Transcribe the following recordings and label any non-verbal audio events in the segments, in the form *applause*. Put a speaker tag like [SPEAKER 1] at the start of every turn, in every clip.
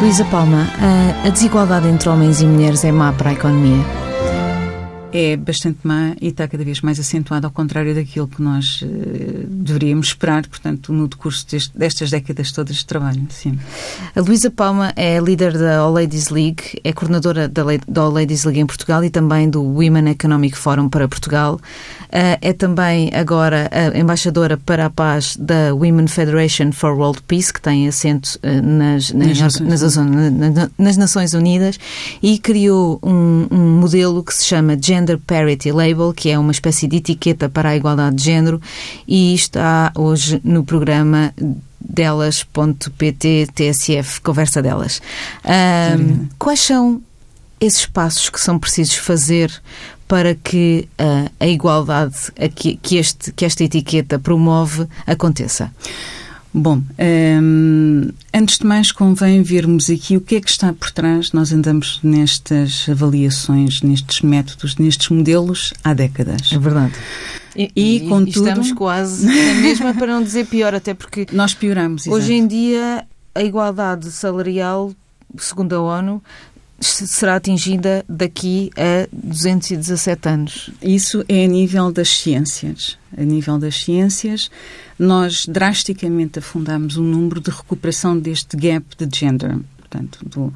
[SPEAKER 1] Luísa Palma, a, desigualdade entre homens e mulheres é má para a economia?
[SPEAKER 2] É bastante má e está cada vez mais acentuada, ao contrário daquilo que nós uh, deveríamos esperar, portanto, no decurso deste, destas décadas todas de trabalho. Sim.
[SPEAKER 1] A Luísa Palma é líder da All Ladies League, é coordenadora da, da All Ladies League em Portugal e também do Women Economic Forum para Portugal. Uh, é também agora a embaixadora para a paz da Women Federation for World Peace, que tem assento uh, nas, nas, nas, nas, nas, Nações Unidas e criou um, um modelo que se chama Gender Gender Parity Label, que é uma espécie de etiqueta para a igualdade de género, e está hoje no programa delas.pt TSF, conversa delas. Um, quais são esses passos que são precisos fazer para que uh, a igualdade a que, que, este, que esta etiqueta promove aconteça?
[SPEAKER 2] Bom, hum, antes de mais convém vermos aqui o que é que está por trás. Nós andamos nestas avaliações, nestes métodos, nestes modelos há décadas.
[SPEAKER 1] É verdade. E, e, e contudo... estamos quase na mesma para não dizer pior, até porque...
[SPEAKER 2] Nós pioramos,
[SPEAKER 1] Hoje em dia, a igualdade salarial, segundo a ONU, será atingida daqui a 217 anos.
[SPEAKER 2] Isso é a nível das ciências. A nível das ciências, nós drasticamente afundamos o número de recuperação deste gap de gender. Portanto, do,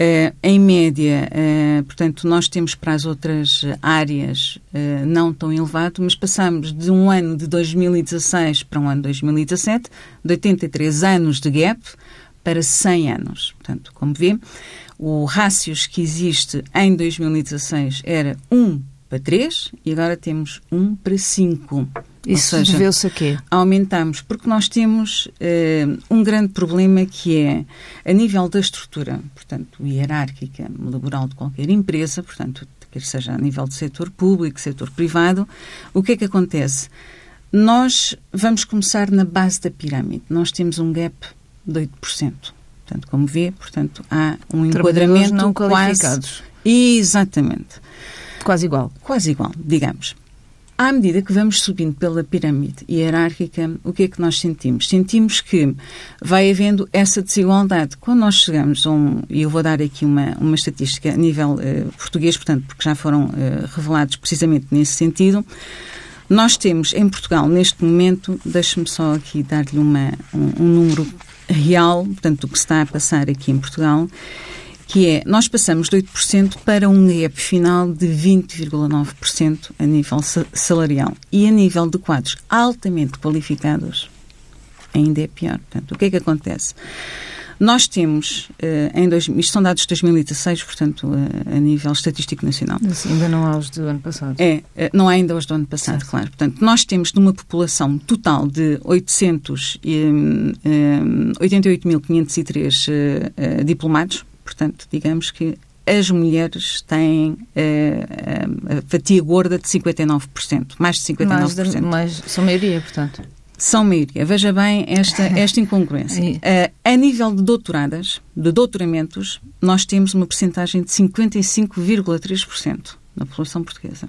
[SPEAKER 2] Uh, em média, uh, portanto, nós temos para as outras áreas uh, não tão elevado, mas passamos de um ano de 2016 para um ano de 2017, de 83 anos de gap para 100 anos. Portanto, como vê, o rácios que existe em 2016 era 1 para 3 e agora temos 1 para 5.
[SPEAKER 1] Isso deveu-se a quê?
[SPEAKER 2] Aumentamos, porque nós temos uh, um grande problema que é, a nível da estrutura, portanto, hierárquica laboral de qualquer empresa, portanto, quer seja a nível do setor público, setor privado, o que é que acontece? Nós vamos começar na base da pirâmide. Nós temos um gap de 8%. Portanto, como vê, portanto, há um enquadramento
[SPEAKER 1] não qualificados.
[SPEAKER 2] Quase, exatamente.
[SPEAKER 1] Quase igual.
[SPEAKER 2] Quase igual, digamos. À medida que vamos subindo pela pirâmide hierárquica, o que é que nós sentimos? Sentimos que vai havendo essa desigualdade. Quando nós chegamos a um, e eu vou dar aqui uma, uma estatística a nível uh, português, portanto, porque já foram uh, revelados precisamente nesse sentido, nós temos em Portugal, neste momento, deixe-me só aqui dar-lhe um, um número real, portanto, do que está a passar aqui em Portugal, que é, nós passamos de 8% para um gap final de 20,9% a nível salarial. E a nível de quadros altamente qualificados, ainda é pior. Portanto, o que é que acontece? Nós temos, uh, em dois, isto são dados de 2016, portanto, uh, a nível estatístico nacional.
[SPEAKER 1] Ainda não há os do ano passado.
[SPEAKER 2] É, uh, não há ainda os do ano passado, certo. claro. Portanto, nós temos de uma população total de 888.503 diplomados, portanto, digamos que as mulheres têm uh, a fatia gorda de 59%, mais de 59%. Mais, de,
[SPEAKER 1] mais são maioria, portanto.
[SPEAKER 2] São maioria. Veja bem esta, *laughs* esta incongruência. Uh, a nível de doutoradas, de doutoramentos, nós temos uma percentagem de 55,3% na população portuguesa.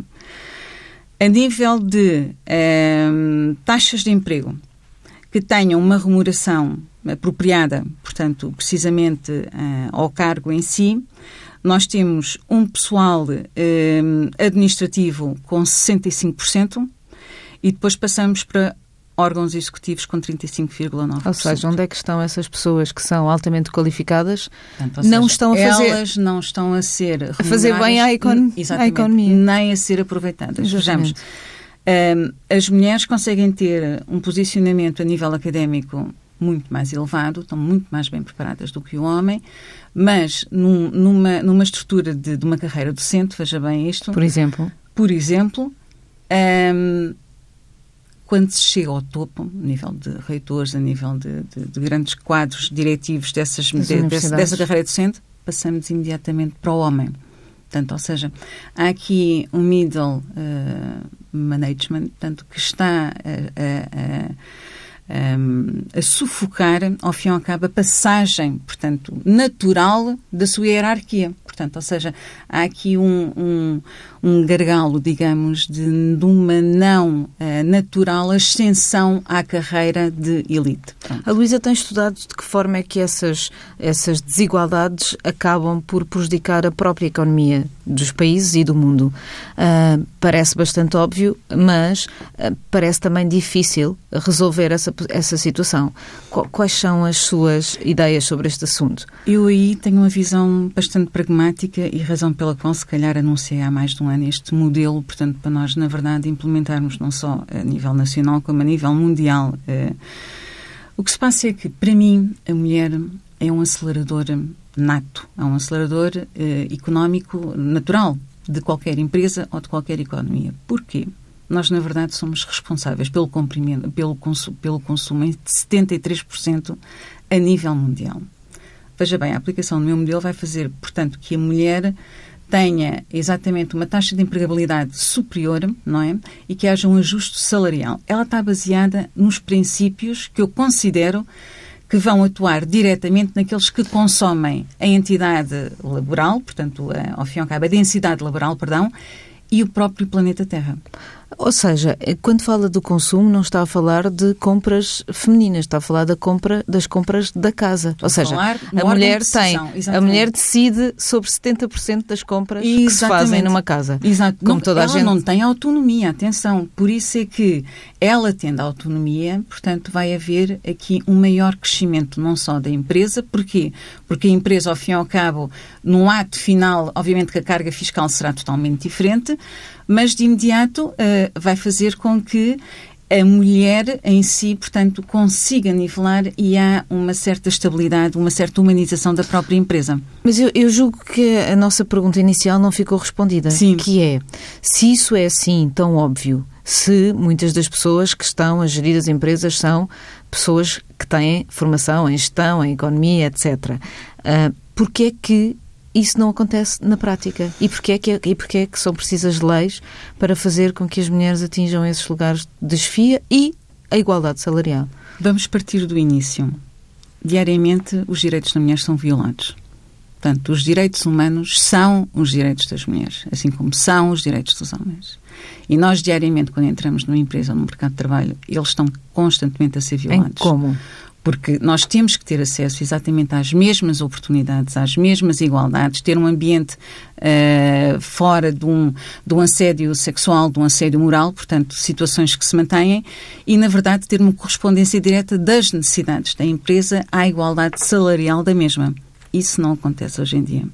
[SPEAKER 2] A nível de uh, taxas de emprego que tenham uma remuneração apropriada, portanto, precisamente uh, ao cargo em si, nós temos um pessoal administrativo com 65% e depois passamos para órgãos executivos com 35,9%.
[SPEAKER 1] Ou seja, onde é que estão essas pessoas que são altamente qualificadas, Portanto, não seja, estão a fazer...
[SPEAKER 2] Elas não estão a ser
[SPEAKER 1] A fazer bem à, econ... à economia.
[SPEAKER 2] Nem a ser aproveitadas. Vejamos, um, as mulheres conseguem ter um posicionamento a nível académico muito mais elevado, estão muito mais bem preparadas do que o homem, mas num, numa, numa estrutura de, de, uma carreira docente, veja bem isto.
[SPEAKER 1] Por exemplo?
[SPEAKER 2] Por exemplo, um, quando se chega ao topo, a nível de reitores, a nível de, de, de grandes quadros diretivos dessas, de, dessa, dessa carreira docente, passamos imediatamente para o homem. Portanto, ou seja, há aqui um middle uh, management, portanto, que está a, a, a, a, sufocar, ao fim e ao cabo, a passagem, portanto, natural da sua hierarquia. Portanto, ou seja, há aqui um, um um gargalo, digamos, de, de uma não uh, natural ascensão à carreira de elite.
[SPEAKER 1] Pronto. A Luísa tem estudado de que forma é que essas, essas desigualdades acabam por prejudicar a própria economia dos países e do mundo. Uh, parece bastante óbvio, mas uh, parece também difícil resolver essa, essa situação. Quais são as suas ideias sobre este assunto?
[SPEAKER 2] Eu aí tenho uma visão bastante pragmática e razão pela qual, se calhar, anunciei há mais de um ano este modelo, portanto, para nós, na verdade, implementarmos não só a nível nacional, como a nível mundial. Uh, o que se passa é que, para mim, a mulher é um acelerador nato, é um acelerador uh, económico natural de qualquer empresa ou de qualquer economia. Porquê? Nós, na verdade, somos responsáveis pelo, pelo, pelo consumo em 73% a nível mundial. Veja bem, a aplicação do meu modelo vai fazer, portanto, que a mulher tenha exatamente uma taxa de empregabilidade superior, não é? E que haja um ajuste salarial. Ela está baseada nos princípios que eu considero que vão atuar diretamente naqueles que consomem a entidade laboral, portanto, a, ao fim e ao cabo, a densidade laboral, perdão, e o próprio planeta Terra.
[SPEAKER 1] Ou seja, eh, quando fala do consumo, não está a falar de compras femininas, está a falar da compra, das compras da casa. Ou seja, a mulher tem, a mulher decide sobre 70% das compras Exatamente. que se fazem numa casa.
[SPEAKER 2] Exato. Como não, toda a ela gente... não tem autonomia, atenção. Por isso é que ela tendo autonomia, portanto, vai haver aqui um maior crescimento, não só da empresa, porquê? Porque a empresa, ao fim e ao cabo, no ato final, obviamente que a carga fiscal será totalmente diferente, mas de imediato uh, vai fazer com que a mulher em si, portanto, consiga nivelar e há uma certa estabilidade, uma certa humanização da própria empresa.
[SPEAKER 1] Mas eu, eu julgo que a nossa pergunta inicial não ficou respondida.
[SPEAKER 2] Sim.
[SPEAKER 1] Que é, se isso é assim tão óbvio, se muitas das pessoas que estão a gerir as empresas são pessoas que têm formação em gestão, em economia, etc., uh, ah, porquê é que isso não acontece na prática. E porquê, é que, e porquê é que são precisas leis para fazer com que as mulheres atinjam esses lugares de desfia e a igualdade salarial?
[SPEAKER 2] Vamos partir do início. Diariamente, os direitos da mulher são violados. Portanto, os direitos humanos são os direitos das mulheres, assim como são os direitos dos homens. E nós, diariamente, quando entramos numa empresa ou no mercado de trabalho, eles estão constantemente a ser violados.
[SPEAKER 1] Em como?
[SPEAKER 2] porque nós temos que ter acesso exatamente às mesmas oportunidades, às mesmas igualdades, ter um ambiente uh, fora de um, de um assédio sexual, de um assédio moral, portanto, situações que se mantêm, e, na verdade, ter uma correspondência direta das necessidades da empresa à igualdade salarial da mesma. Isso não acontece hoje em dia.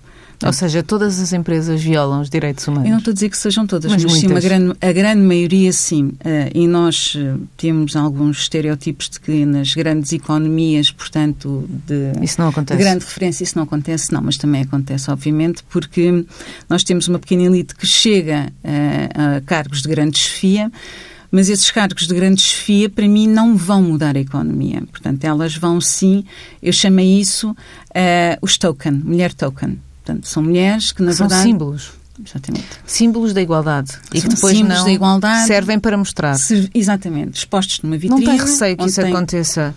[SPEAKER 1] Ou seja, todas as empresas violam os direitos humanos?
[SPEAKER 2] Eu não estou a dizer que sejam todas, mas, mas sim, a grande, a grande maioria sim. Uh, e nós uh, temos alguns estereótipos de que nas grandes economias, portanto, de, de grande referência, isso não acontece, não, mas também acontece, obviamente, porque nós temos uma pequena elite que chega uh, a cargos de grande chefia, mas esses cargos de grande chefia, para mim, não vão mudar a economia. Portanto, elas vão sim, eu chamei isso uh, os token, mulher token. Portanto, são mulheres que, na
[SPEAKER 1] são
[SPEAKER 2] verdade...
[SPEAKER 1] símbolos.
[SPEAKER 2] Exatamente.
[SPEAKER 1] Símbolos da igualdade.
[SPEAKER 2] São
[SPEAKER 1] e que depois não
[SPEAKER 2] da igualdade,
[SPEAKER 1] servem para mostrar.
[SPEAKER 2] exatamente. Expostos numa vitrine.
[SPEAKER 1] Não tem receio que isso
[SPEAKER 2] tem...
[SPEAKER 1] aconteça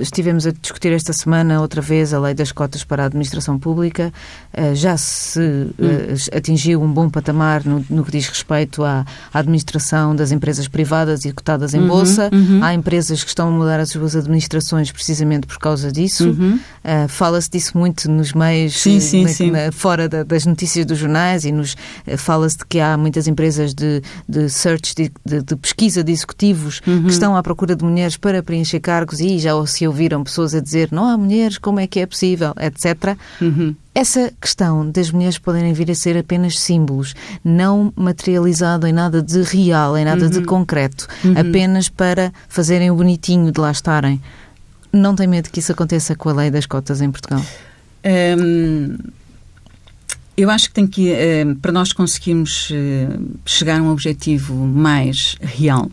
[SPEAKER 1] Estivemos a discutir esta semana outra vez a lei das cotas para a administração pública. Eh, já se eh, atingiu um bom patamar no, que diz respeito à, administração das empresas privadas e cotadas em uhum, bolsa. Uhum. Há empresas que estão a mudar as suas administrações precisamente por causa disso. Uhum. Uh, Fala-se disso muito nos meios
[SPEAKER 2] sim, sim,
[SPEAKER 1] na,
[SPEAKER 2] sim.
[SPEAKER 1] Na, fora da, das notícias dos jornais e nos fala-se de que há muitas empresas de, de search, de, de, de pesquisa de executivos que
[SPEAKER 2] uhum.
[SPEAKER 1] estão à procura de mulheres para preencher cargos e já se ouviram pessoas a dizer não há mulheres, como é que é possível, etc.
[SPEAKER 2] Uhum.
[SPEAKER 1] Essa questão das mulheres poderem vir a ser apenas símbolos, não materializado em nada de real, em nada uhum. de concreto,
[SPEAKER 2] uhum.
[SPEAKER 1] apenas para fazerem o bonitinho de lá estarem. Não tem medo que isso aconteça com a lei das cotas em Portugal?
[SPEAKER 2] Hum, eu acho que tem que, hum, para nós conseguirmos hum, chegar a um objetivo mais real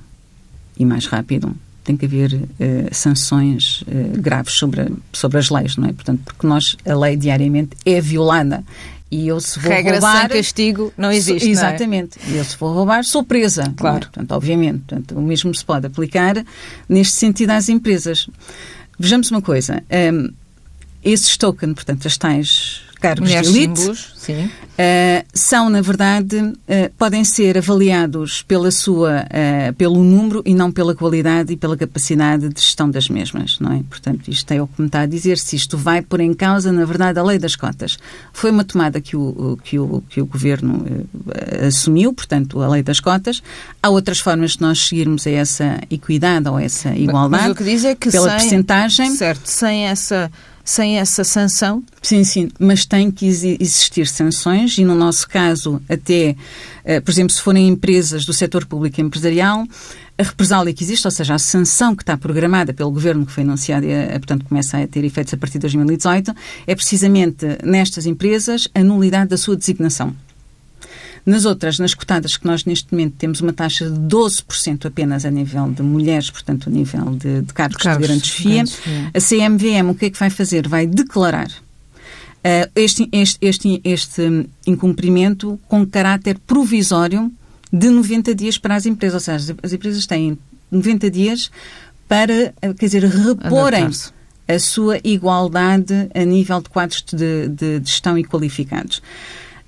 [SPEAKER 2] e mais rápido, tem que haver uh, sanções uh, graves sobre, sobre as leis, não é? Portanto, porque nós, a lei diariamente é violada. E eu se vou
[SPEAKER 1] Regra
[SPEAKER 2] roubar...
[SPEAKER 1] sem castigo não existe,
[SPEAKER 2] sou, Exatamente.
[SPEAKER 1] É?
[SPEAKER 2] E eu se vou roubar, sou presa. É?
[SPEAKER 1] Claro.
[SPEAKER 2] É? Portanto, obviamente. Portanto, o mesmo se pode aplicar neste sentido às empresas. Vejamos uma coisa. Um, esses tokens, portanto, as tais cargos
[SPEAKER 1] Mulheres
[SPEAKER 2] de elite.
[SPEAKER 1] símbolos, sim.
[SPEAKER 2] Uh, são, na verdade, uh, podem ser avaliados pela sua, uh, pelo número e não pela qualidade e pela capacidade de gestão das mesmas, não é? Portanto, isto é o que me está a dizer. Se isto vai pôr em causa, na verdade, a lei das cotas. Foi uma tomada que o, que o, que o Governo assumiu, portanto, a lei das cotas. Há outras formas de nós seguirmos a essa equidade ou a essa igualdade.
[SPEAKER 1] Mas o que diz é que
[SPEAKER 2] pela
[SPEAKER 1] sem,
[SPEAKER 2] percentagem.
[SPEAKER 1] Certo, sem essa sem essa sanção?
[SPEAKER 2] Sim, sim, mas tem que existir sanções e, no nosso caso, até, eh, por exemplo, se forem empresas do setor público empresarial, a represália que existe, ou seja, a sanção que está programada pelo governo, que foi anunciada e, eh, portanto, começa a ter efeitos a partir de 2018, é precisamente nestas empresas a nulidade da sua designação. Nas outras, nas cotadas que nós neste momento temos uma taxa de 12% apenas a nível de mulheres, portanto, a nível de, de cargos, de, cargos de grandes FIA, a CMVM o que é que vai fazer? Vai declarar uh, este, este, este, este incumprimento com caráter provisório de 90 dias para as empresas. Ou seja, as empresas têm 90 dias para, eh, quer dizer, reporem a sua igualdade a nível de quadros de, de, de gestão e qualificados.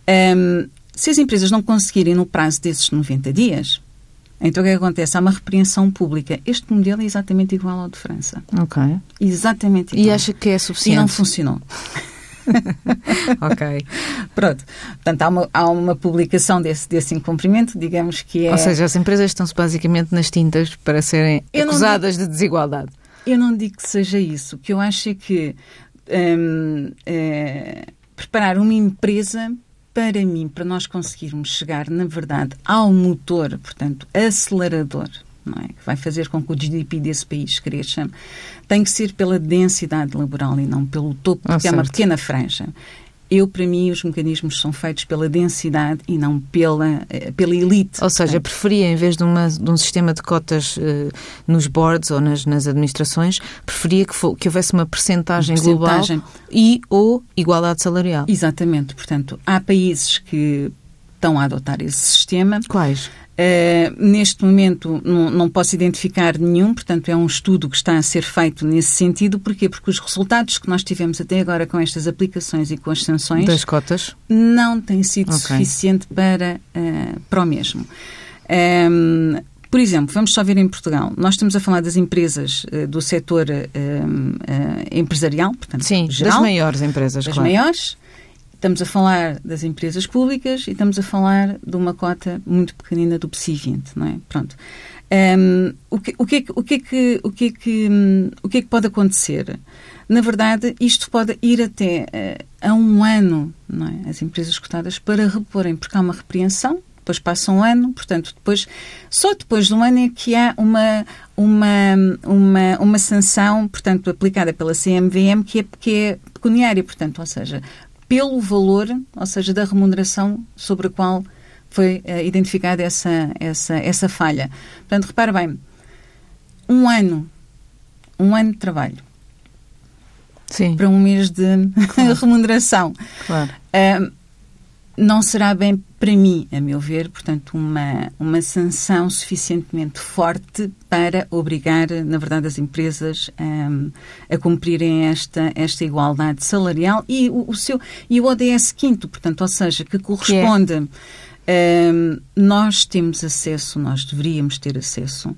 [SPEAKER 2] Um, se as empresas não conseguirem no prazo desses 90 dias, então o que, é que acontece? Há uma repreensão pública. Este modelo é exatamente igual ao de França.
[SPEAKER 1] Ok.
[SPEAKER 2] Exatamente igual.
[SPEAKER 1] E acha que é suficiente?
[SPEAKER 2] E não funcionou. *laughs*
[SPEAKER 1] ok.
[SPEAKER 2] Pronto. Portanto, há uma, há uma publicação desse, desse incumprimento, digamos que é.
[SPEAKER 1] Ou seja, as empresas estão-se basicamente nas tintas para serem eu acusadas digo, de desigualdade.
[SPEAKER 2] Eu não digo que seja isso. O que eu acho é que hum, é, preparar uma empresa para mim, para nós conseguirmos chegar, na verdade, ao motor, portanto, acelerador, não é? que vai fazer com que o GDP desse país cresça, tem que ser pela densidade laboral e não pelo topo, ah, porque ah, é uma pequena franja. Eu, para mim, os mecanismos são feitos pela densidade e não pela, eh, pela elite.
[SPEAKER 1] Ou seja, preferia, em vez de, uma, de um sistema de cotas uh, nos boards ou nas, nas administrações, preferia que, for, que houvesse uma percentagem global e ou igualdade salarial.
[SPEAKER 2] Exatamente. Portanto, há países que estão a adotar esse sistema.
[SPEAKER 1] Quais?
[SPEAKER 2] Uh, neste momento não, não, posso identificar nenhum, portanto é um estudo que está a ser feito nesse sentido. Porquê? Porque os resultados que nós tivemos até agora com estas aplicações e com as sanções
[SPEAKER 1] das cotas
[SPEAKER 2] não têm sido okay. suficiente para, uh, para o mesmo. Um, ehm, por exemplo, vamos só ver em Portugal. Nós estamos a falar das empresas uh, do setor empresarial, portanto,
[SPEAKER 1] Sim,
[SPEAKER 2] geral,
[SPEAKER 1] das maiores empresas,
[SPEAKER 2] das
[SPEAKER 1] claro.
[SPEAKER 2] maiores Estamos a falar das empresas públicas e estamos a falar de uma cota muito pequenina do PSI 20, não é? Pronto. Um, o, que, o, que é que, o, que é que, o, que é que, um, o que é que pode acontecer? Na verdade, isto pode ir até uh, a um ano, não é? As empresas cotadas para reporem, porque há uma repreensão, depois passa um ano, portanto, depois, só depois de um ano é que há uma, uma, uma, uma sanção, portanto, aplicada pela CMVM, que é, que é pecuniária, portanto, ou seja, pelo valor, ou seja, da remuneração sobre a qual foi uh, identificada essa, essa, essa falha. Portanto, repare bem, um ano, um ano de trabalho
[SPEAKER 1] Sim.
[SPEAKER 2] para um mês de claro. *laughs* remuneração.
[SPEAKER 1] Claro.
[SPEAKER 2] Uh, não será bem para mim, a meu ver, portanto, uma, uma sanção suficientemente forte para obrigar, na verdade, as empresas um, a cumprirem esta, esta igualdade salarial e o, o seu e o ODS quinto, portanto, ou seja, que corresponde. É. Um, nós temos acesso, nós deveríamos ter acesso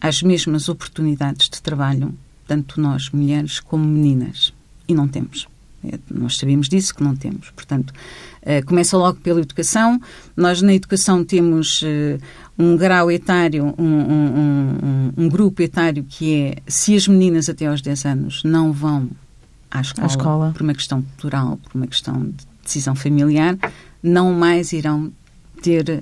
[SPEAKER 2] às mesmas oportunidades de trabalho, tanto nós, mulheres, como meninas. E não temos. É, nós sabemos disso que não temos. Portanto, começa logo pela educação. Nós na educação temos uh, um grau etário, um, um, um, um, grupo etário que é se as meninas até aos 10 anos não vão à escola, à escola. por uma questão cultural, por uma questão de decisão familiar, não mais irão ter uh,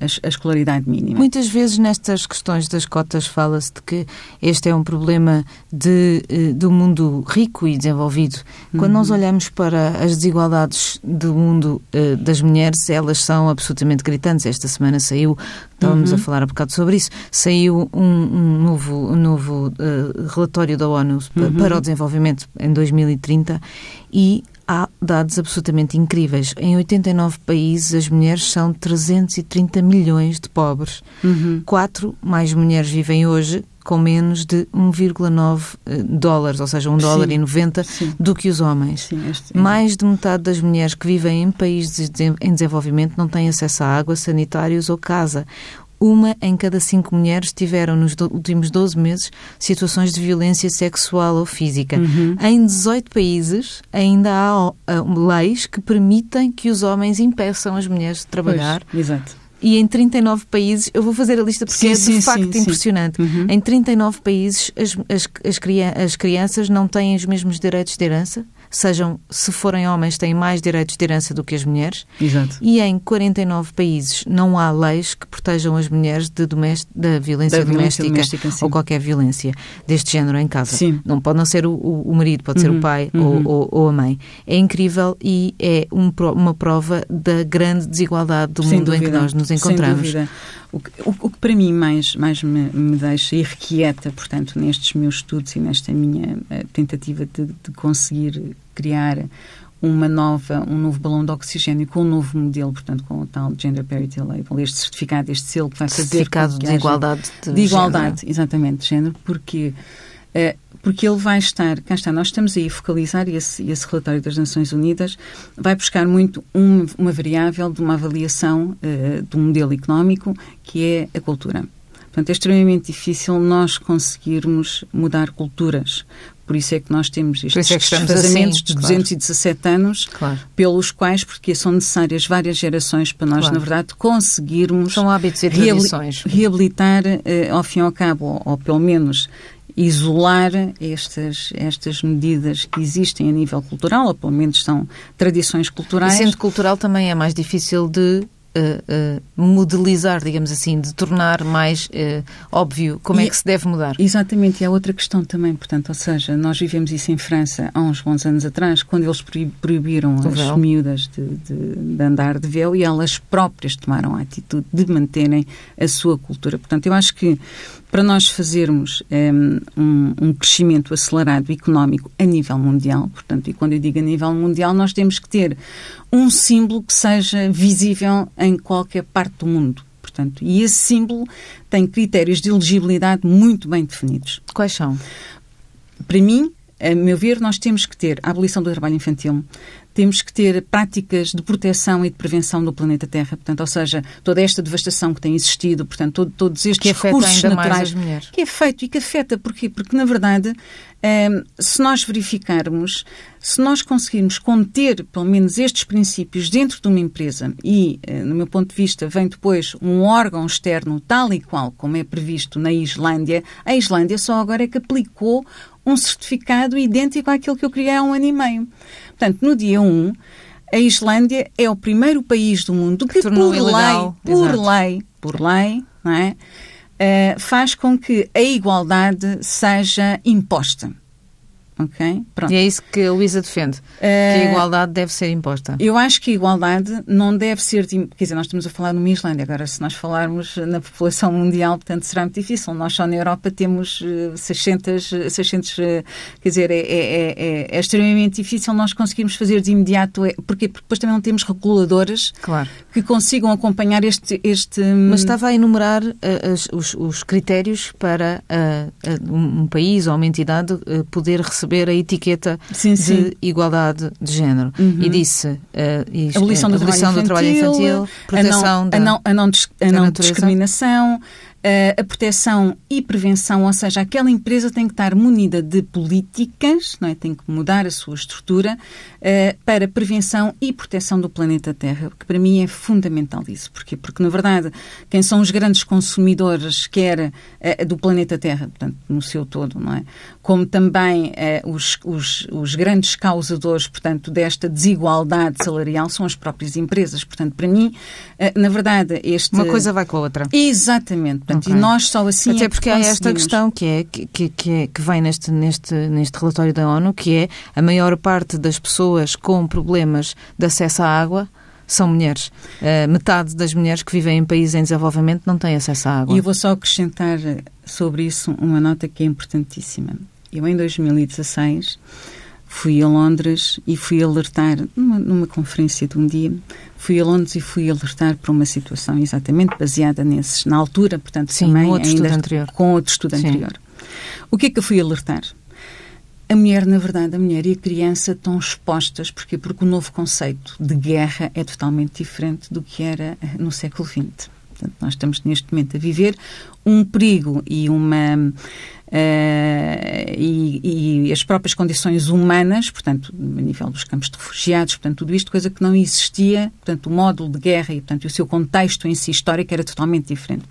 [SPEAKER 2] a, a, escolaridade mínima.
[SPEAKER 1] Muitas vezes nestas questões das cotas fala-se de que este é um problema de, uh, do mundo rico e desenvolvido. Quando uhum. nós olhamos para as desigualdades do mundo uh, das mulheres, elas são absolutamente gritantes. Esta semana saiu, estávamos uhum. a falar um bocado sobre isso, saiu um, um novo, um novo relatório da ONU uhum. para o desenvolvimento em 2030 e há dados absolutamente incríveis. Em 89 países, as mulheres são 330 milhões de pobres.
[SPEAKER 2] Uhum.
[SPEAKER 1] Quatro mais mulheres vivem hoje com menos de 1,9 eh, dólares, ou seja, 1 dólar e 90 sim. do que os homens. Sim, este... Mais de metade das mulheres que vivem em países em desenvolvimento não têm acesso à água, sanitários ou casa uma em cada cinco mulheres tiveram nos últimos 12 meses situações de violência sexual ou física. Uhum. Em 18 países ainda há uh, leis que permitem que os homens impeçam as mulheres de trabalhar.
[SPEAKER 2] Pois, exato
[SPEAKER 1] e em 39 países, eu vou fazer a lista porque sim, é de sim, facto sim, impressionante. Uhum. Em 39 países, as, as, as, as crianças não têm os mesmos direitos de herança sejam, se forem homens, têm mais direitos de herança do que as mulheres.
[SPEAKER 2] Exato.
[SPEAKER 1] E em 49 países não há leis que protejam as mulheres de da violência da doméstica, doméstica ou qualquer violência deste género em casa.
[SPEAKER 2] Sim.
[SPEAKER 1] Não pode não ser o, o marido, pode uhum. ser o uhum. pai uhum. ou, ou, ou, a mãe. É incrível e é um, uma prova da grande desigualdade do Sem mundo dúvida. em que nós nos encontramos.
[SPEAKER 2] Sem dúvida. O que, o, o que para mim mais, mais me, me deixa irrequieta, portanto, nestes meus estudos e nesta minha uh, tentativa de, de conseguir criar uma nova, um novo balão de oxigênio com um novo modelo, portanto, com o tal Gender Parity Label, este certificado, este selo que vai fazer...
[SPEAKER 1] Certificado de igualdade
[SPEAKER 2] de, de igualdade, género. exatamente, de género, porque uh, porque ele vai estar, cá está, nós estamos aí a focalizar, e esse, esse relatório das Nações Unidas vai buscar muito um, uma variável de uma avaliação uh, de um modelo económico, que é a cultura. Portanto, é extremamente difícil nós conseguirmos mudar culturas. Por isso é que nós temos estes é desfazamentos assim, de 217 claro. anos,
[SPEAKER 1] claro.
[SPEAKER 2] pelos quais, porque são necessárias várias gerações para nós, claro. na verdade, conseguirmos
[SPEAKER 1] são hábitos e tradições.
[SPEAKER 2] reabilitar, uh, ao fim e ao cabo, ou, ou pelo menos isolar estas, estas medidas que existem a nível cultural, ou pelo menos são tradições culturais.
[SPEAKER 1] E sendo cultural também é mais difícil de Uh, uh, modelizar, digamos assim, de tornar mais uh, óbvio como é e, é que se deve mudar.
[SPEAKER 2] Exatamente, e há outra questão também, portanto, ou seja, nós vivemos isso em França há uns bons anos atrás, quando eles proibiram as véu. miúdas de, de, de, andar de véu e elas próprias tomaram a atitude de manterem a sua cultura. Portanto, eu acho que para nós fazermos um, um, crescimento acelerado económico a nível mundial, portanto, e quando eu digo a nível mundial, nós temos que ter um símbolo que seja visível em qualquer parte do mundo. Portanto, e esse símbolo tem critérios de elegibilidade muito bem definidos.
[SPEAKER 1] Quais são?
[SPEAKER 2] Para mim, a meu ver, nós temos que ter a abolição do trabalho infantil, temos que ter práticas de proteção e de prevenção do planeta Terra, portanto, ou seja, toda esta devastação que tem existido, portanto, todo, todos estes
[SPEAKER 1] que
[SPEAKER 2] recursos
[SPEAKER 1] naturais
[SPEAKER 2] que é feito e que afeta, porquê? Porque na verdade, um, ehm, se nós verificarmos, se nós conseguirmos conter pelo menos estes princípios dentro de uma empresa e, uh, no meu ponto de vista, vem depois um órgão externo tal e qual como é previsto na Islândia, a Islândia só agora é que aplicou um certificado idêntico àquele que eu criei há um ano e meio. Portanto, no dia 1, a Islândia é o primeiro país do mundo que, que por ilegal. lei, por Exato. lei, por lei, não é? Uh, faz com que a igualdade seja imposta. Ok?
[SPEAKER 1] Pronto. E é isso que a Luísa defende, que a eh, igualdade deve ser imposta.
[SPEAKER 2] Eu acho que a igualdade não deve ser... Quer dizer, nós estamos a falar numa Islândia, agora se nós falarmos na população mundial, portanto, será muito difícil. Nós só na Europa temos 600... Eh, 600 eh, quer dizer, é, é, é, é extremamente difícil nós conseguirmos fazer de imediato... É, porquê? Porque depois também não temos reguladoras
[SPEAKER 1] claro.
[SPEAKER 2] que consigam acompanhar este... este
[SPEAKER 1] Mas estava a enumerar uh, as, os, os, critérios para uh, um país ou uma entidade uh, poder receber receber a etiqueta sim, sim. de igualdade de género. Uhum. E disse uh,
[SPEAKER 2] isto, abolição, do, abolição
[SPEAKER 1] trabalho do, trabalho infantil, proteção
[SPEAKER 2] a não, da, a não, a não, a não discriminação, uh, a proteção e prevenção, ou seja, aquela empresa tem que estar munida de políticas, não é? tem que mudar a sua estrutura uh, para prevenção e proteção do planeta Terra, que para mim é fundamental isso. Porquê? Porque, na verdade, quem são os grandes consumidores, quer do planeta Terra, portanto, no seu todo, não é? Como também os, os, os grandes causadores, portanto, desta desigualdade salarial são as próprias empresas. Portanto, para mim, na verdade, este...
[SPEAKER 1] Uma coisa vai com a outra.
[SPEAKER 2] Exatamente. Portanto, okay. e nós só assim
[SPEAKER 1] Até é porque há esta questão que, é, que, que, é, que vem neste, neste, neste relatório da ONU, que é a maior parte das pessoas com problemas de acesso à água são mulheres. Uh, metade das mulheres que vivem em países em desenvolvimento não têm acesso à água.
[SPEAKER 2] E eu vou só acrescentar sobre isso uma nota que é importantíssima. Eu, em 2016, fui a Londres e fui alertar, numa, numa, conferência de um dia, fui a Londres e fui alertar para uma situação exatamente baseada nesses, na altura, portanto,
[SPEAKER 1] Sim,
[SPEAKER 2] também
[SPEAKER 1] outro
[SPEAKER 2] ainda
[SPEAKER 1] estudo anterior.
[SPEAKER 2] com outro estudo
[SPEAKER 1] Sim.
[SPEAKER 2] anterior. O que é que eu fui alertar? A mulher, na verdade, a mulher e a criança estão expostas, porque Porque o novo conceito de guerra é totalmente diferente do que era no século XX. Portanto, nós estamos neste momento a viver um perigo e uma Uh, e, e, as próprias condições humanas, portanto, a nível dos campos de refugiados, portanto, tudo isto, coisa que não existia, portanto, o módulo de guerra e, portanto, o seu contexto em si histórico era totalmente diferente.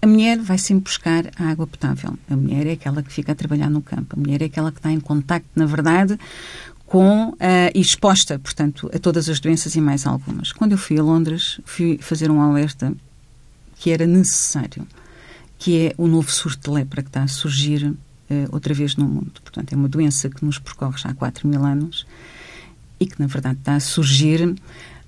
[SPEAKER 2] A mulher vai sempre buscar a água potável. A mulher é aquela que fica a trabalhar no campo. A mulher é aquela que está em contacto, na verdade, com uh, exposta, portanto, a todas as doenças e mais algumas. Quando eu fui a Londres, fui fazer um alerta que era necessário que é o novo surto de lepra que está a surgir uh, outra vez no mundo. Portanto, é uma doença que nos percorre já há 4 mil anos e que, na verdade, está a surgir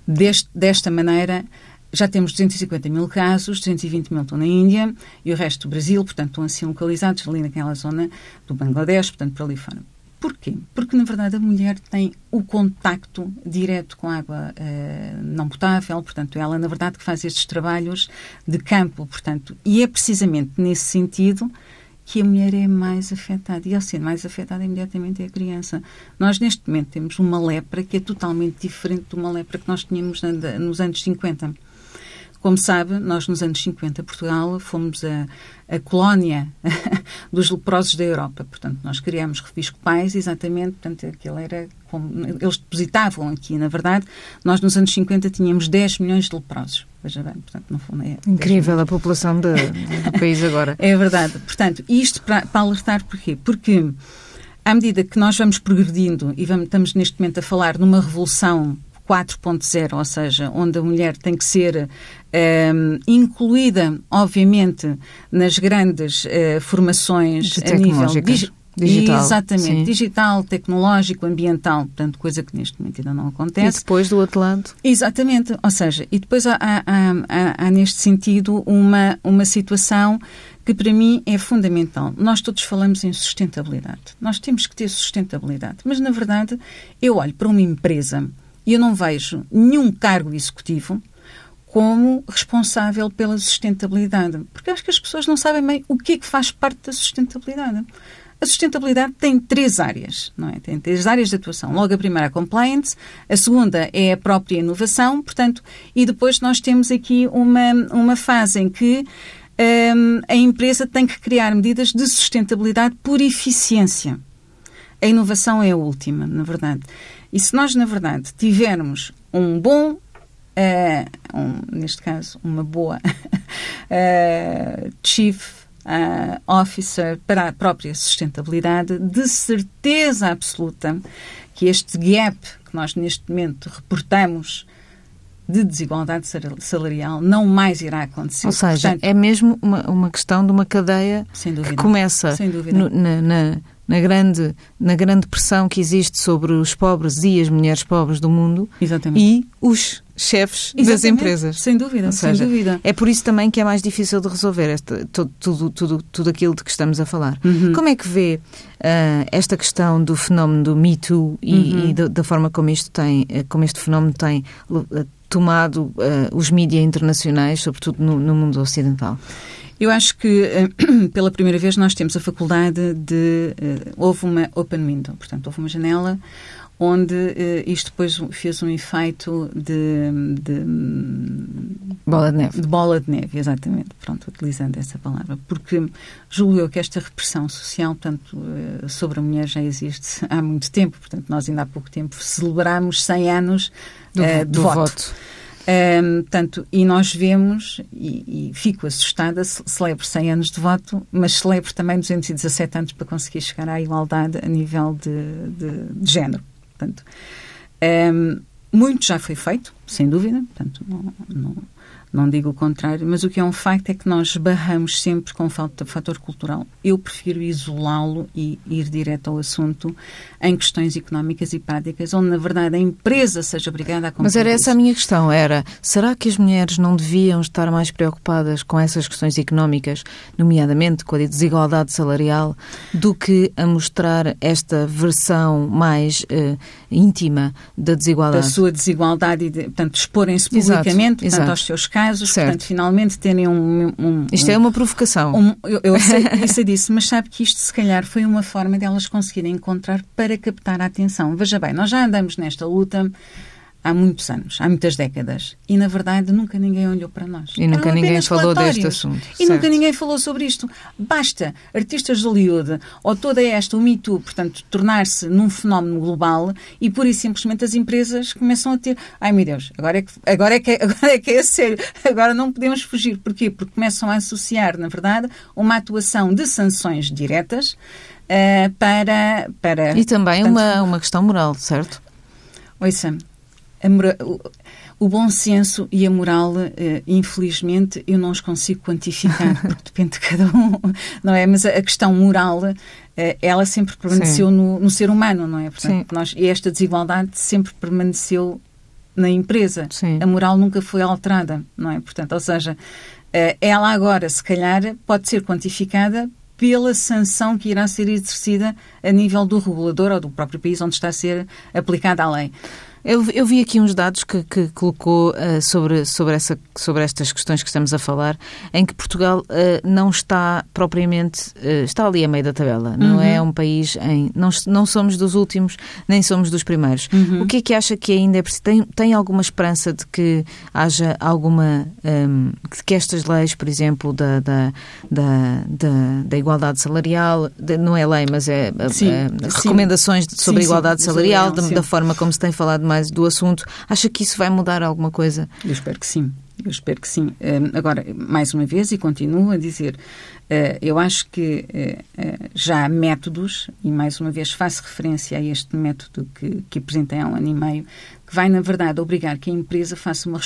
[SPEAKER 2] deste, desta maneira. Já temos 250 mil casos, 220 mil estão na Índia e o resto do Brasil, portanto, estão assim localizados ali naquela zona do Bangladesh, portanto, por ali fora. Porquê? Porque, na verdade, a mulher tem o contacto direto com a água uh, não potável, portanto, ela, na verdade, que faz estes trabalhos de campo, portanto, e é precisamente nesse sentido que a mulher é mais afetada. E, ao ser mais afetada, imediatamente é a criança. Nós, neste momento, temos uma lepra que é totalmente diferente de uma lepra que nós tínhamos nos anos 50. Como sabe, nós nos anos 50, Portugal, fomos a, a colónia *laughs* dos leprosos da Europa. Portanto, nós criámos reviscopais, exatamente, portanto, aquilo era como, eles depositavam aqui, na verdade, nós nos anos 50 tínhamos 10 milhões de leprosos. Veja bem, portanto, não foi é
[SPEAKER 1] Incrível a população de, do país agora.
[SPEAKER 2] É verdade. Portanto, isto para, para alertar porquê? Porque à medida que nós vamos progredindo e vamos, estamos neste momento a falar numa revolução 4.0, ou seja, onde a mulher tem que ser um, incluída, obviamente, nas grandes uh, formações
[SPEAKER 1] a nível
[SPEAKER 2] dig
[SPEAKER 1] digital.
[SPEAKER 2] Exatamente,
[SPEAKER 1] sim.
[SPEAKER 2] digital, tecnológico, ambiental, portanto, coisa que neste momento ainda não acontece.
[SPEAKER 1] E depois do outro lado?
[SPEAKER 2] Exatamente, ou seja, e depois há, há, há, há neste sentido uma, uma situação que para mim é fundamental. Nós todos falamos em sustentabilidade. Nós temos que ter sustentabilidade, mas na verdade eu olho para uma empresa e eu não vejo nenhum cargo executivo como responsável pela sustentabilidade. Porque acho que as pessoas não sabem bem o que é que faz parte da sustentabilidade. A sustentabilidade tem três áreas, não é? Tem três áreas de atuação. Logo, a primeira é a compliance, a segunda é a própria inovação, portanto, e depois nós temos aqui uma, uma fase em que um, a empresa tem que criar medidas de sustentabilidade por eficiência. A inovação é a última, na verdade. E se nós, na verdade, tivermos um bom Uh, um, neste caso, uma boa uh, *laughs* chief uh, officer para a própria sustentabilidade, de certeza absoluta que este gap que nós neste momento reportamos de desigualdade salarial não mais irá acontecer.
[SPEAKER 1] Ou seja,
[SPEAKER 2] Portanto,
[SPEAKER 1] é mesmo uma, uma questão de uma cadeia que começa no, na, na, na, grande, na grande pressão que existe sobre os pobres e as mulheres pobres do mundo
[SPEAKER 2] Exatamente.
[SPEAKER 1] e os chefes
[SPEAKER 2] Exatamente.
[SPEAKER 1] das empresas.
[SPEAKER 2] Sem dúvida,
[SPEAKER 1] Ou
[SPEAKER 2] sem
[SPEAKER 1] seja,
[SPEAKER 2] dúvida.
[SPEAKER 1] É por isso também que é mais difícil de resolver esta, tudo, tudo, tudo, tudo aquilo de que estamos a falar.
[SPEAKER 2] Uhum.
[SPEAKER 1] Como é que vê uh, esta questão do fenómeno do Me Too e,
[SPEAKER 2] Uhum.
[SPEAKER 1] e da, da forma como isto tem, uh, como este fenómeno tem uh, tomado uh, os mídias internacionais, sobretudo no, no mundo ocidental?
[SPEAKER 2] Eu acho que eh, *clears throat* pela primeira vez nós temos a faculdade de. eh, houve uma open window, portanto, houve uma janela onde eh, isto depois fez um efeito de, de,
[SPEAKER 1] Bola de neve.
[SPEAKER 2] de bola de neve, exatamente, pronto, utilizando essa palavra, porque julgo eu que esta repressão social, portanto, sobre a mulher já existe há muito tempo, portanto, nós ainda há pouco tempo celebramos 100 anos
[SPEAKER 1] Do,
[SPEAKER 2] de
[SPEAKER 1] do
[SPEAKER 2] voto.
[SPEAKER 1] voto.
[SPEAKER 2] Um, portanto, e nós vemos, e, e fico assustada, ce- celebro 100 anos de voto, mas celebro também 217 anos para conseguir chegar à igualdade a nível de, de, de género. Portanto, um, muito já foi feito, sem dúvida, portanto, não, não, não digo o contrário, mas o que é um facto é que nós barramos sempre com falta de fator cultural. Eu prefiro isolá-lo e ir direto ao assunto em questões económicas e práticas, onde na verdade a empresa seja obrigada a
[SPEAKER 1] Mas era essa a minha questão, era, será que as mulheres não deviam estar mais preocupadas com essas questões económicas, nomeadamente com a desigualdade salarial, do que a mostrar esta versão mais uh, íntima da desigualdade?
[SPEAKER 2] Da sua desigualdade e, de, portanto, exporem-se publicamente, exato, portanto, exato. aos seus casos, certo. portanto, finalmente terem um... um
[SPEAKER 1] isto
[SPEAKER 2] um,
[SPEAKER 1] é uma provocação.
[SPEAKER 2] Um, eu, eu sei, eu sei disso, mas sabe que isto, se calhar, foi uma forma delas conseguirem encontrar para captar a atenção. Veja bem, nós já andamos nesta luta há muitos anos, há muitas décadas. E, na verdade, nunca ninguém olhou para nós.
[SPEAKER 1] E nunca ninguém falou deste assunto.
[SPEAKER 2] E certo. nunca ninguém falou sobre isto. Basta artistas de Hollywood ou toda esta, o Me Too, portanto, tornar-se num fenómeno global e, pura e simplesmente, as empresas começam a ter... Ai, meu Deus, agora é que, agora é, que, *laughs* agora é, que é sério. Agora não podemos fugir. Porquê? Porque começam a associar, na verdade, uma atuação de sanções diretas uh, para, para...
[SPEAKER 1] E também portanto, uma, uma questão moral, certo?
[SPEAKER 2] Ouça, o, bom senso e a moral, eh, infelizmente, eu não os consigo quantificar, *laughs* porque depende de cada um, não é? Mas a, questão moral, eh, ela sempre permaneceu no, no, ser humano, não é? Portanto, nós, e esta desigualdade sempre permaneceu na empresa. Sim. A moral nunca foi alterada, não é? Portanto, ou seja, eh, ela agora, se calhar, pode ser quantificada pela sanção que irá ser exercida a nível do regulador ou do próprio país onde está a ser aplicada a lei.
[SPEAKER 1] Eu, eu vi aqui uns dados que, que colocou uh, sobre, sobre, essa, sobre estas questões que estamos a falar, em que Portugal uh, não está propriamente, uh, está ali a meio da tabela. Uhum. Não é um país em. Não, não somos dos últimos, nem somos dos primeiros. Uhum. O que é que acha que ainda é preciso? Tem, tem alguma esperança de que haja alguma. Um, ehm, que estas leis, por exemplo, da, da, da, da, da igualdade salarial, de, não é lei, mas é sim, recomendações sim. sobre sim, a igualdade salarial, da, da forma como se tem falado mais do assunto. Acha que isso vai mudar alguma coisa?
[SPEAKER 2] Eu espero que sim. Eu espero que sim. Agora, mais uma vez, e continuo a dizer, uh, eu acho que uh, já há métodos, e mais uma vez faço referência a este método que, que apresentei há um ano e meio, que vai, na verdade, obrigar que a empresa faça uma,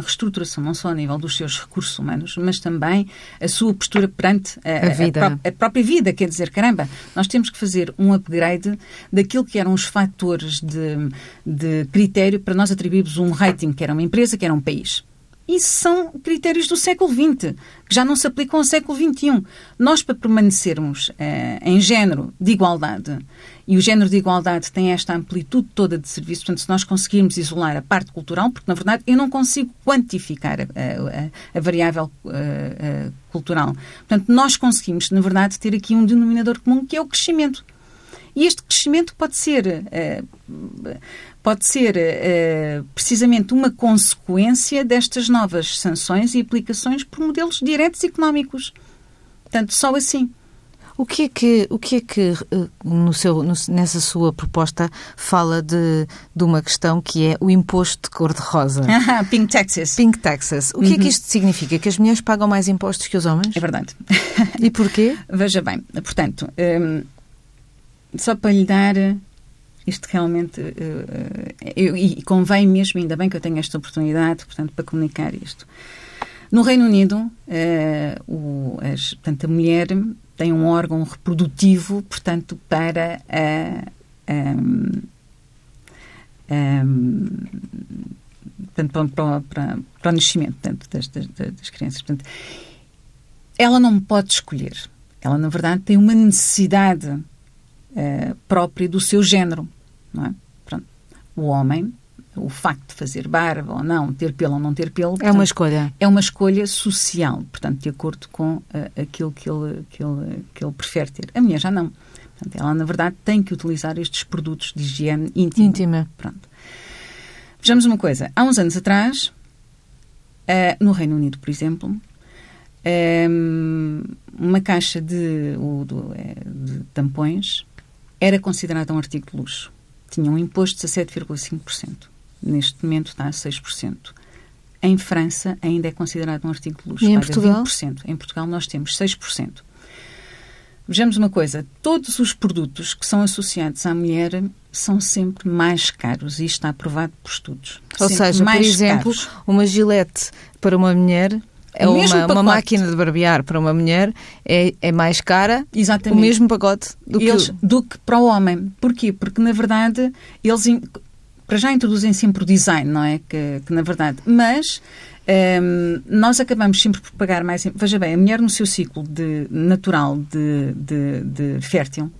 [SPEAKER 2] reestruturação, não só a nível dos seus recursos humanos, mas também a sua postura perante a, a, vida. a, a própria vida. Quer dizer, caramba, nós temos que fazer um upgrade daquilo que eram os fatores de, de critério para nós atribuirmos um rating, que era uma empresa, que era um país. Isso são critérios do século XX, que já não se aplicam ao século XXI. Nós, para permanecermos eh, em género de igualdade, e o género de igualdade tem esta amplitude toda de serviço, portanto, se nós conseguirmos isolar a parte cultural, porque, na verdade, eu não consigo quantificar a, a, a variável eh, cultural. Portanto, nós conseguimos, na verdade, ter aqui um denominador comum, que é o crescimento. E este crescimento pode ser, uh, pode ser uh, precisamente uma consequência destas novas sanções e aplicações por modelos diretos económicos. Portanto, só assim.
[SPEAKER 1] O que é que, o que, é que eh, no seu, nessa sua proposta fala de, de uma questão que é o imposto de cor-de-rosa? *laughs*
[SPEAKER 2] Pink Taxes.
[SPEAKER 1] Pink Taxes. O que uhum. é que uhum. isto significa? Que as mulheres pagam mais impostos que os homens?
[SPEAKER 2] É verdade.
[SPEAKER 1] E porquê? *laughs*
[SPEAKER 2] Veja bem, portanto, só para lhe dar isto realmente uh, eu, e convém mesmo, ainda bem que eu tenho esta oportunidade, portanto, para comunicar isto. No Reino Unido, o, as, portanto, a mulher tem um órgão reprodutivo, portanto, para a, um, um, portanto, para, para, para, o nascimento portanto, das, das, das crianças. Portanto, ela não pode escolher. Ela, na verdade, tem uma necessidade uh, própria do seu género. Não é? Pronto. O homem, o facto de fazer barba ou não, ter pelo ou não ter pelo...
[SPEAKER 1] Portanto, é uma escolha.
[SPEAKER 2] É uma escolha social, portanto, de acordo com uh, aquilo que ele, que, ele, que ele prefere ter. A mulher já não. Portanto, ela, na verdade, tem que utilizar estes produtos de higiene íntima.
[SPEAKER 1] Íntima.
[SPEAKER 2] Pronto. Vejamos uma coisa. Há uns anos atrás, uh, no Reino Unido, por exemplo, um, uma caixa de, de, de tampões era considerado um artigo de luxo. Tinha um imposto de 17,5%. Neste momento está a 6%. Em França ainda é considerado um artigo de luxo.
[SPEAKER 1] E em Portugal?
[SPEAKER 2] 20%. Em Portugal nós temos 6%. vejamos uma coisa: todos os produtos que são associados à mulher são sempre mais caros e está aprovado por estudos.
[SPEAKER 1] Ou
[SPEAKER 2] sempre
[SPEAKER 1] seja,
[SPEAKER 2] mais
[SPEAKER 1] por exemplo,
[SPEAKER 2] caros.
[SPEAKER 1] uma gilete para uma mulher. É
[SPEAKER 2] O mesmo
[SPEAKER 1] uma, uma máquina de barbear para uma mulher é, é mais cara
[SPEAKER 2] Exatamente.
[SPEAKER 1] o mesmo pacote do que
[SPEAKER 2] eles, do que para o homem. Porquê? Porque, na verdade, eles in- para já introduzem sempre o design, não é? Que, que na verdade. Mas hum, nós acabamos sempre por pagar mais. Veja bem, a mulher no seu ciclo de, natural de, de, de fértil,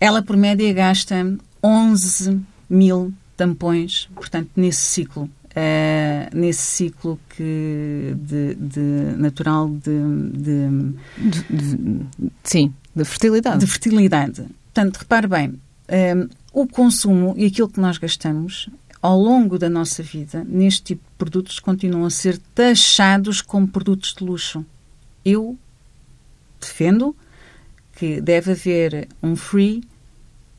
[SPEAKER 2] ela por média gasta 11 mil tampões, portanto, nesse ciclo. Eh, nesse ciclo que de, de natural de- de,
[SPEAKER 1] sim, de fertilidade.
[SPEAKER 2] de fertilidade. Portanto, repare bem, hum, o consumo e aquilo que nós gastamos ao longo da nossa vida neste tipo de produtos continuam a ser taxados como produtos de luxo. Eu defendo que deve haver um free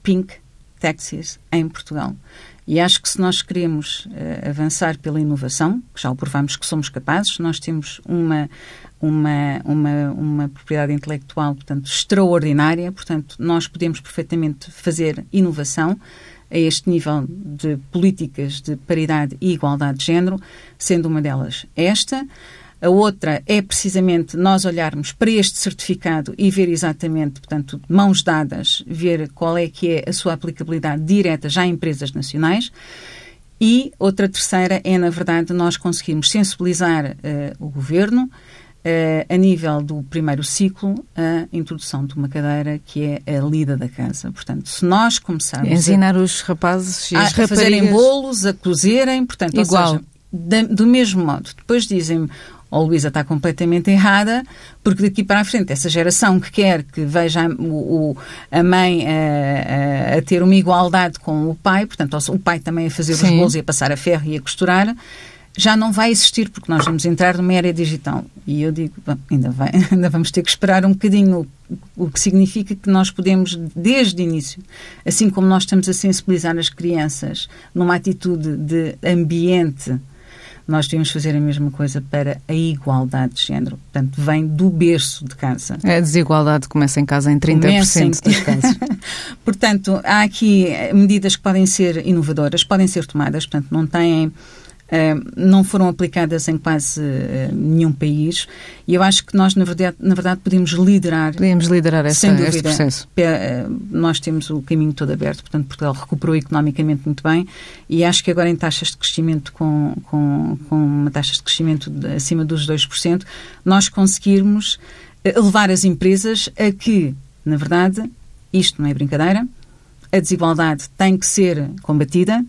[SPEAKER 2] pink taxis em Portugal. E acho que se nós queremos eh, avançar pela inovação, que já o provamos que somos capazes, nós temos uma, uma, uma, uma propriedade intelectual, portanto, extraordinária, portanto, nós podemos perfeitamente fazer inovação a este nível de políticas de paridade e igualdade de género, sendo uma delas esta. A outra é precisamente nós olharmos para este certificado e ver exatamente, portanto, mãos dadas, ver qual é que é a sua aplicabilidade direta já em empresas nacionais. E outra terceira é, na verdade, nós conseguirmos sensibilizar eh, o governo eh, a nível do primeiro ciclo a introdução de uma cadeira que é a lida da casa. Portanto, se nós começarmos a
[SPEAKER 1] Ensinar os rapazes e
[SPEAKER 2] a,
[SPEAKER 1] as
[SPEAKER 2] a fazerem bolos, a cozerem, portanto,
[SPEAKER 1] Igual.
[SPEAKER 2] seja, da- do mesmo modo. Depois dizem-me, oh, Luísa está completamente errada, porque daqui para a frente, essa geração que quer que veja a, o- a mãe a, a- a ter uma igualdade com o pai, portanto, ou o pai também a fazer os
[SPEAKER 1] Sim.
[SPEAKER 2] bolos e a passar a ferro e a costurar, já não vai existir, porque nós vamos entrar numa era digital. E eu digo, bom, ainda, vai, *laughs* ainda vamos ter que esperar um bocadinho, o, o que significa que nós podemos, desde o início, assim como nós estamos a sensibilizar as crianças numa atitude de ambiente, nós devemos fazer a mesma coisa para a igualdade de género. Portanto, vem do berço de casa.
[SPEAKER 1] A desigualdade começa em casa em 30%
[SPEAKER 2] Comecem.
[SPEAKER 1] dos casos.
[SPEAKER 2] Portanto, há aqui medidas que podem ser inovadoras, podem ser tomadas, portanto, não têm. Eh, não foram aplicadas em quase eh, nenhum país e eu acho que nós, na verdade, na verdade podemos liderar
[SPEAKER 1] Podemos liderar esta,
[SPEAKER 2] sem
[SPEAKER 1] este
[SPEAKER 2] dúvida.
[SPEAKER 1] processo.
[SPEAKER 2] Pe- eh, Nós temos o caminho todo aberto, portanto, Portugal recuperou economicamente muito bem e acho que agora em taxas de crescimento, com, com, com uma taxa de crescimento acima dos 2%, nós conseguirmos levar as empresas a que, na verdade, isto não é brincadeira, a desigualdade tem que ser combatida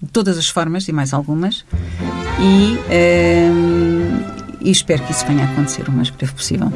[SPEAKER 2] de todas as formas e mais algumas e, eh, e espero que isso venha a acontecer o mais breve possível.